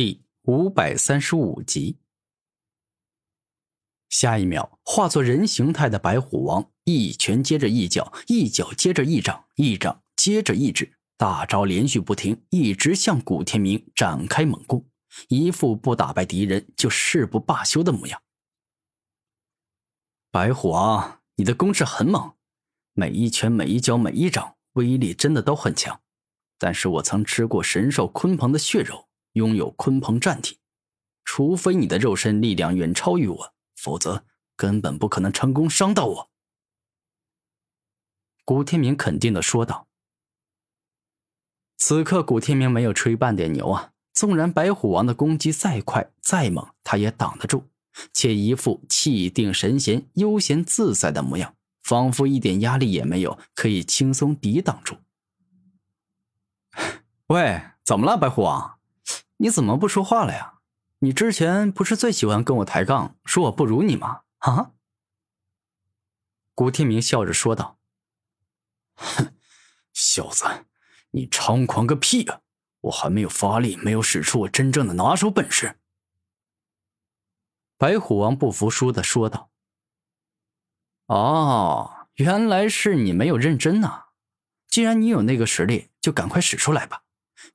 第五百三十五集。下一秒，化作人形态的白虎王一拳接着一脚，一脚接着一掌，一掌接着一指，大招连续不停，一直向古天明展开猛攻，一副不打败敌人就誓不罢休的模样。白虎王，你的攻势很猛，每一拳、每一脚、每一掌，威力真的都很强。但是我曾吃过神兽鲲鹏的血肉。拥有鲲鹏战体，除非你的肉身力量远超于我，否则根本不可能成功伤到我。”古天明肯定的说道。此刻，古天明没有吹半点牛啊！纵然白虎王的攻击再快再猛，他也挡得住，且一副气定神闲、悠闲自在的模样，仿佛一点压力也没有，可以轻松抵挡住。喂，怎么了，白虎王？你怎么不说话了呀？你之前不是最喜欢跟我抬杠，说我不如你吗？啊！古天明笑着说道：“哼，小子，你猖狂个屁啊！我还没有发力，没有使出我真正的拿手本事。”白虎王不服输的说道：“哦，原来是你没有认真呐！既然你有那个实力，就赶快使出来吧，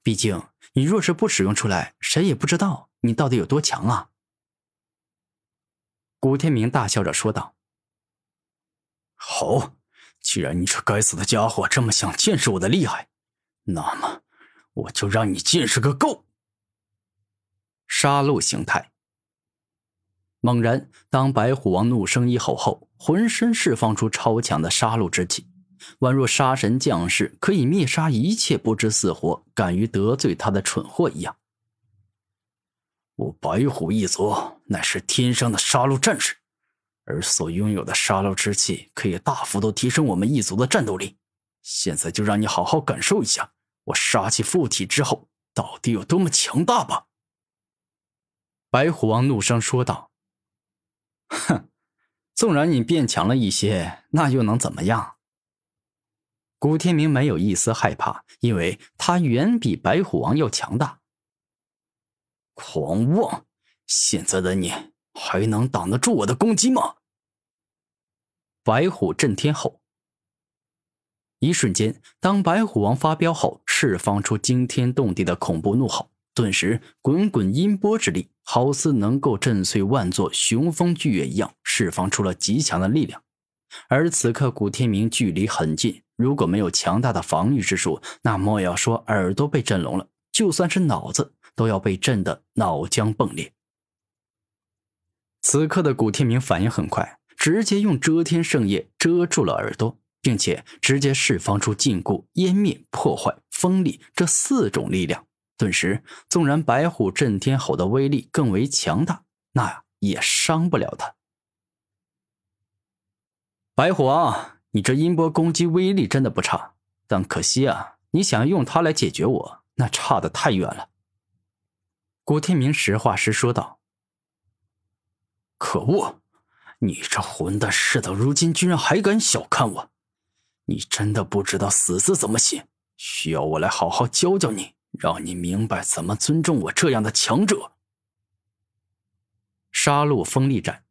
毕竟……”你若是不使用出来，谁也不知道你到底有多强啊！古天明大笑着说道：“好，既然你这该死的家伙这么想见识我的厉害，那么我就让你见识个够！”杀戮形态。猛然，当白虎王怒声一吼后，浑身释放出超强的杀戮之气。宛若杀神降世，可以灭杀一切不知死活、敢于得罪他的蠢货一样。我白虎一族乃是天生的杀戮战士，而所拥有的杀戮之气可以大幅度提升我们一族的战斗力。现在就让你好好感受一下我杀气附体之后到底有多么强大吧！白虎王怒声说道：“哼，纵然你变强了一些，那又能怎么样？”古天明没有一丝害怕，因为他远比白虎王要强大。狂妄！现在的你还能挡得住我的攻击吗？白虎震天吼！一瞬间，当白虎王发飙后，释放出惊天动地的恐怖怒吼，顿时滚滚音波之力，好似能够震碎万座雄风巨岳一样，释放出了极强的力量。而此刻，古天明距离很近。如果没有强大的防御之术，那莫要说耳朵被震聋了，就算是脑子都要被震得脑浆迸裂。此刻的古天明反应很快，直接用遮天圣叶遮住了耳朵，并且直接释放出禁锢、湮灭、破坏、锋利这四种力量。顿时，纵然白虎震天吼的威力更为强大，那也伤不了他。白虎王。你这音波攻击威力真的不差，但可惜啊，你想要用它来解决我，那差的太远了。古天明实话实说道：“可恶，你这混蛋，事到如今居然还敢小看我！你真的不知道死字怎么写？需要我来好好教教你，让你明白怎么尊重我这样的强者。”杀戮锋利斩。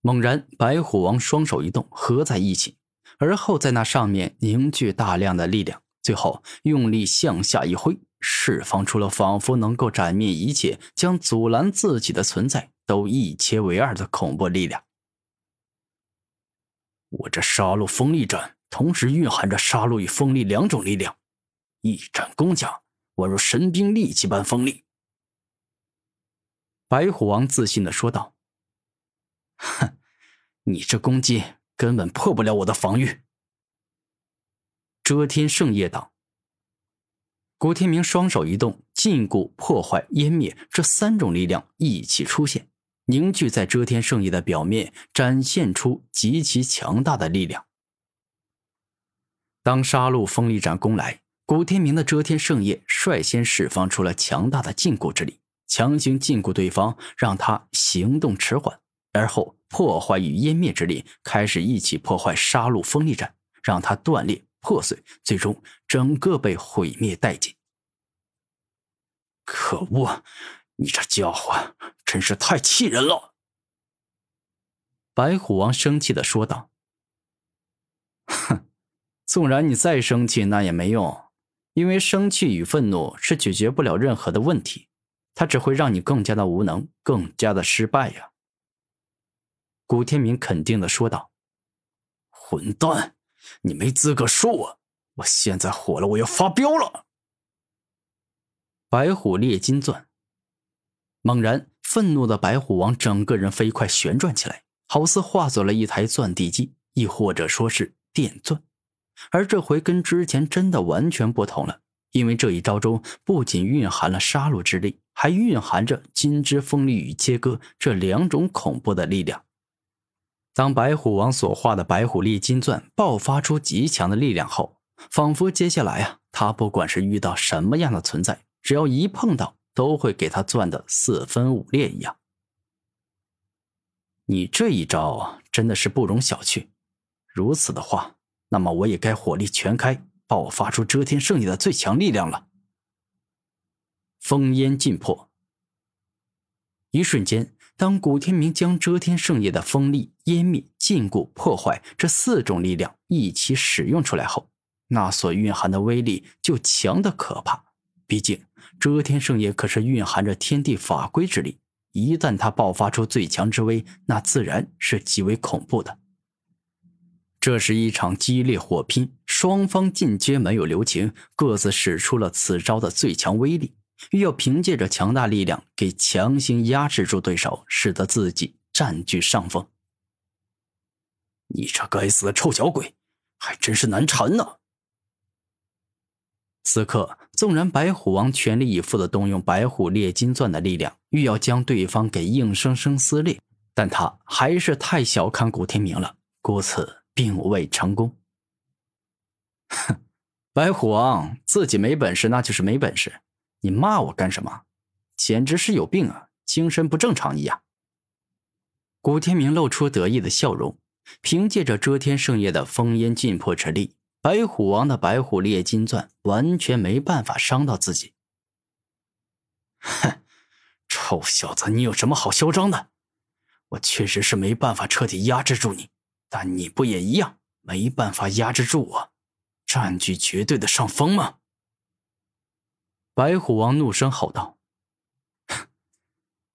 猛然，白虎王双手一动，合在一起，而后在那上面凝聚大量的力量，最后用力向下一挥，释放出了仿佛能够斩灭一切、将阻拦自己的存在都一切为二的恐怖力量。我这杀戮锋利斩，同时蕴含着杀戮与锋利两种力量，一斩攻甲，宛如神兵利器般锋利。白虎王自信的说道。哼，你这攻击根本破不了我的防御。遮天圣夜挡。古天明双手一动，禁锢、破坏、湮灭这三种力量一起出现，凝聚在遮天圣夜的表面，展现出极其强大的力量。当杀戮锋利斩攻来，古天明的遮天圣夜率先释放出了强大的禁锢之力，强行禁锢对方，让他行动迟缓。而后，破坏与湮灭之力开始一起破坏杀戮锋利斩，让它断裂破碎，最终整个被毁灭殆尽。可恶！你这家伙真是太气人了！”白虎王生气的说道。“哼，纵然你再生气，那也没用，因为生气与愤怒是解决不了任何的问题，它只会让你更加的无能，更加的失败呀。”古天明肯定的说道。“混蛋，你没资格说我！我现在火了，我要发飙了！”白虎猎金钻。猛然，愤怒的白虎王整个人飞快旋转起来。好似化作了一台钻地机，亦或者说是电钻，而这回跟之前真的完全不同了，因为这一招中不仅蕴含了杀戮之力，还蕴含着金之锋利与切割这两种恐怖的力量。当白虎王所画的白虎力金钻爆发出极强的力量后，仿佛接下来啊，他不管是遇到什么样的存在，只要一碰到，都会给他钻的四分五裂一样。你这一招真的是不容小觑。如此的话，那么我也该火力全开，爆发出遮天圣业的最强力量了。烽烟尽破。一瞬间，当古天明将遮天圣业的锋利、湮灭、禁锢、破坏这四种力量一起使用出来后，那所蕴含的威力就强的可怕。毕竟，遮天圣业可是蕴含着天地法规之力。一旦他爆发出最强之威，那自然是极为恐怖的。这是一场激烈火拼，双方尽皆没有留情，各自使出了此招的最强威力，欲要凭借着强大力量给强行压制住对手，使得自己占据上风。你这该死的臭小鬼，还真是难缠呢！此刻，纵然白虎王全力以赴的动用白虎猎金钻的力量，欲要将对方给硬生生撕裂，但他还是太小看古天明了，故此并未成功。哼，白虎王自己没本事，那就是没本事，你骂我干什么？简直是有病啊，精神不正常一样。古天明露出得意的笑容，凭借着遮天圣夜的封烟尽破之力。白虎王的白虎烈金钻完全没办法伤到自己。哼，臭小子，你有什么好嚣张的？我确实是没办法彻底压制住你，但你不也一样没办法压制住我，占据绝对的上风吗？白虎王怒声吼道：“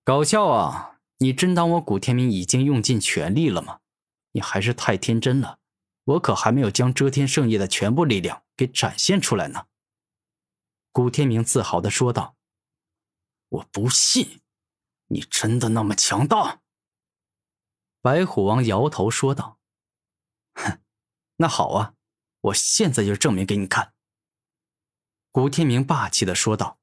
搞笑啊！你真当我古天明已经用尽全力了吗？你还是太天真了。”我可还没有将遮天圣业的全部力量给展现出来呢。”古天明自豪的说道。“我不信，你真的那么强大？”白虎王摇头说道。“哼，那好啊，我现在就证明给你看。”古天明霸气的说道。